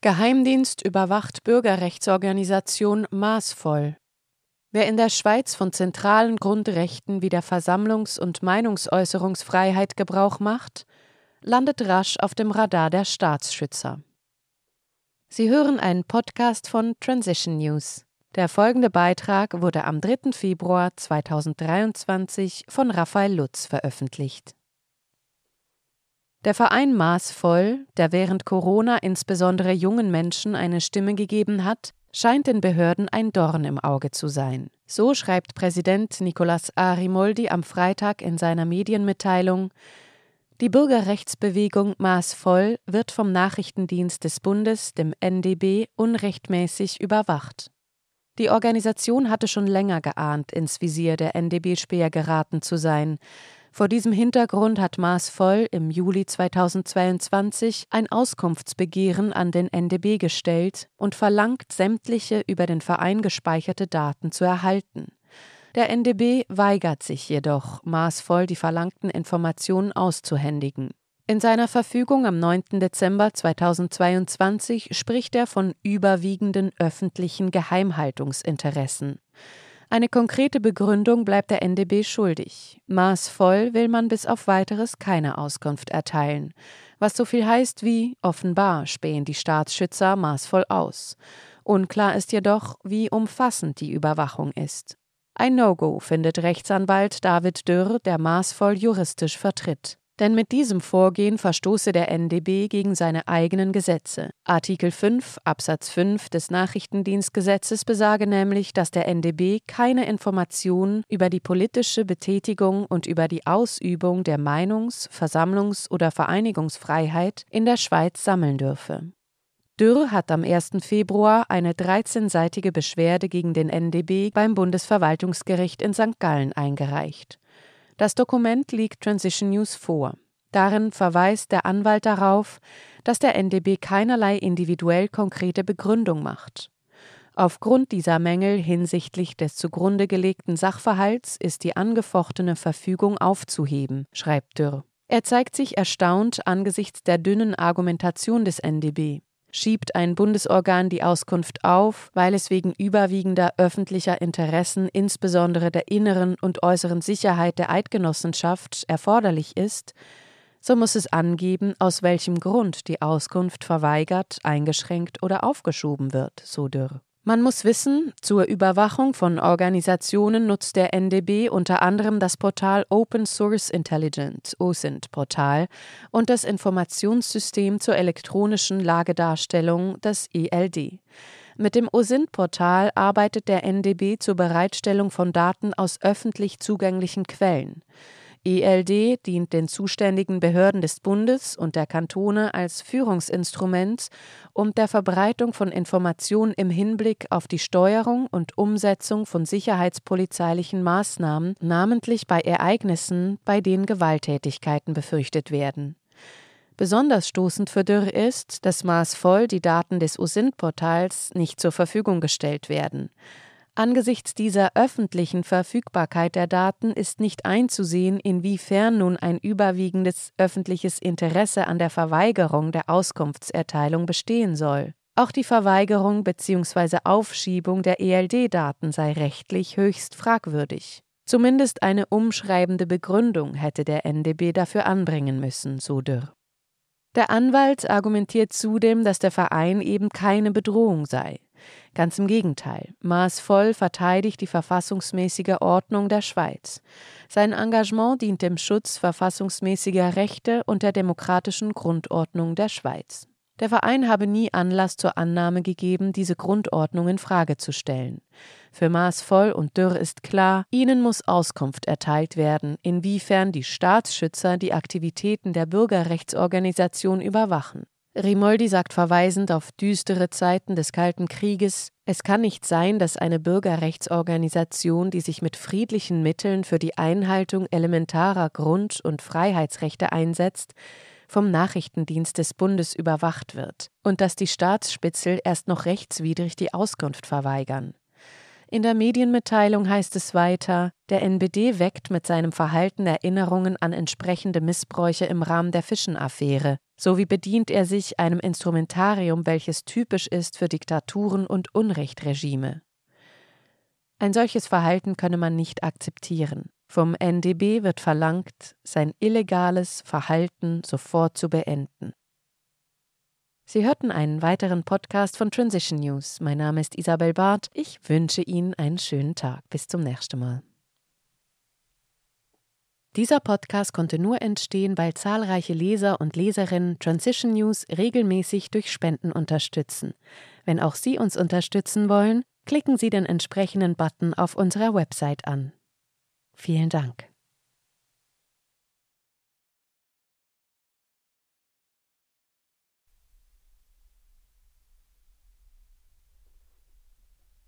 Geheimdienst überwacht Bürgerrechtsorganisation maßvoll. Wer in der Schweiz von zentralen Grundrechten wie der Versammlungs- und Meinungsäußerungsfreiheit Gebrauch macht, landet rasch auf dem Radar der Staatsschützer. Sie hören einen Podcast von Transition News. Der folgende Beitrag wurde am 3. Februar 2023 von Raphael Lutz veröffentlicht. Der Verein Maßvoll, der während Corona insbesondere jungen Menschen eine Stimme gegeben hat, scheint den Behörden ein Dorn im Auge zu sein. So schreibt Präsident Nicolas Arimoldi am Freitag in seiner Medienmitteilung, die Bürgerrechtsbewegung Maßvoll wird vom Nachrichtendienst des Bundes, dem NDB, unrechtmäßig überwacht. Die Organisation hatte schon länger geahnt, ins Visier der NDB-Späher geraten zu sein. Vor diesem Hintergrund hat Maßvoll im Juli 2022 ein Auskunftsbegehren an den NDB gestellt und verlangt, sämtliche über den Verein gespeicherte Daten zu erhalten. Der NDB weigert sich jedoch, maßvoll die verlangten Informationen auszuhändigen. In seiner Verfügung am 9. Dezember 2022 spricht er von überwiegenden öffentlichen Geheimhaltungsinteressen. Eine konkrete Begründung bleibt der NDB schuldig. Maßvoll will man bis auf weiteres keine Auskunft erteilen. Was so viel heißt wie offenbar spähen die Staatsschützer maßvoll aus. Unklar ist jedoch, wie umfassend die Überwachung ist. Ein No-Go findet Rechtsanwalt David Dürr, der maßvoll juristisch vertritt. Denn mit diesem Vorgehen verstoße der NDB gegen seine eigenen Gesetze. Artikel 5 Absatz 5 des Nachrichtendienstgesetzes besage nämlich, dass der NDB keine Informationen über die politische Betätigung und über die Ausübung der Meinungs-, Versammlungs- oder Vereinigungsfreiheit in der Schweiz sammeln dürfe. Dürr hat am 1. Februar eine 13-seitige Beschwerde gegen den NDB beim Bundesverwaltungsgericht in St. Gallen eingereicht. Das Dokument liegt Transition News vor. Darin verweist der Anwalt darauf, dass der NDB keinerlei individuell konkrete Begründung macht. Aufgrund dieser Mängel hinsichtlich des zugrunde gelegten Sachverhalts ist die angefochtene Verfügung aufzuheben, schreibt Dürr. Er zeigt sich erstaunt angesichts der dünnen Argumentation des NDB. Schiebt ein Bundesorgan die Auskunft auf, weil es wegen überwiegender öffentlicher Interessen, insbesondere der inneren und äußeren Sicherheit der Eidgenossenschaft, erforderlich ist, so muss es angeben, aus welchem Grund die Auskunft verweigert, eingeschränkt oder aufgeschoben wird, so Dürr. Man muss wissen, zur Überwachung von Organisationen nutzt der NDB unter anderem das Portal Open Source Intelligence OSINT Portal und das Informationssystem zur elektronischen Lagedarstellung, das ELD. Mit dem OSINT-Portal arbeitet der NDB zur Bereitstellung von Daten aus öffentlich zugänglichen Quellen. ELD dient den zuständigen Behörden des Bundes und der Kantone als Führungsinstrument um der Verbreitung von Informationen im Hinblick auf die Steuerung und Umsetzung von sicherheitspolizeilichen Maßnahmen, namentlich bei Ereignissen, bei denen Gewalttätigkeiten befürchtet werden. Besonders stoßend für Dürr ist, dass maßvoll die Daten des OSINT-Portals nicht zur Verfügung gestellt werden. Angesichts dieser öffentlichen Verfügbarkeit der Daten ist nicht einzusehen, inwiefern nun ein überwiegendes öffentliches Interesse an der Verweigerung der Auskunftserteilung bestehen soll. Auch die Verweigerung bzw. Aufschiebung der ELD-Daten sei rechtlich höchst fragwürdig. Zumindest eine umschreibende Begründung hätte der NDB dafür anbringen müssen, so Dürr. Der Anwalt argumentiert zudem, dass der Verein eben keine Bedrohung sei. Ganz im Gegenteil, maßvoll verteidigt die verfassungsmäßige Ordnung der Schweiz. Sein Engagement dient dem Schutz verfassungsmäßiger Rechte und der demokratischen Grundordnung der Schweiz. Der Verein habe nie Anlass zur Annahme gegeben, diese Grundordnung in Frage zu stellen. Für Maßvoll und Dürr ist klar, ihnen muss Auskunft erteilt werden, inwiefern die Staatsschützer die Aktivitäten der Bürgerrechtsorganisation überwachen. Rimoldi sagt verweisend auf düstere Zeiten des Kalten Krieges, es kann nicht sein, dass eine Bürgerrechtsorganisation, die sich mit friedlichen Mitteln für die Einhaltung elementarer Grund- und Freiheitsrechte einsetzt, vom Nachrichtendienst des Bundes überwacht wird und dass die Staatsspitzel erst noch rechtswidrig die Auskunft verweigern. In der Medienmitteilung heißt es weiter, der NBD weckt mit seinem Verhalten Erinnerungen an entsprechende Missbräuche im Rahmen der Fischen-Affäre. Sowie bedient er sich einem Instrumentarium, welches typisch ist für Diktaturen und Unrechtregime. Ein solches Verhalten könne man nicht akzeptieren. Vom NDB wird verlangt, sein illegales Verhalten sofort zu beenden. Sie hörten einen weiteren Podcast von Transition News. Mein Name ist Isabel Barth. Ich wünsche Ihnen einen schönen Tag. Bis zum nächsten Mal. Dieser Podcast konnte nur entstehen, weil zahlreiche Leser und Leserinnen Transition News regelmäßig durch Spenden unterstützen. Wenn auch Sie uns unterstützen wollen, klicken Sie den entsprechenden Button auf unserer Website an. Vielen Dank.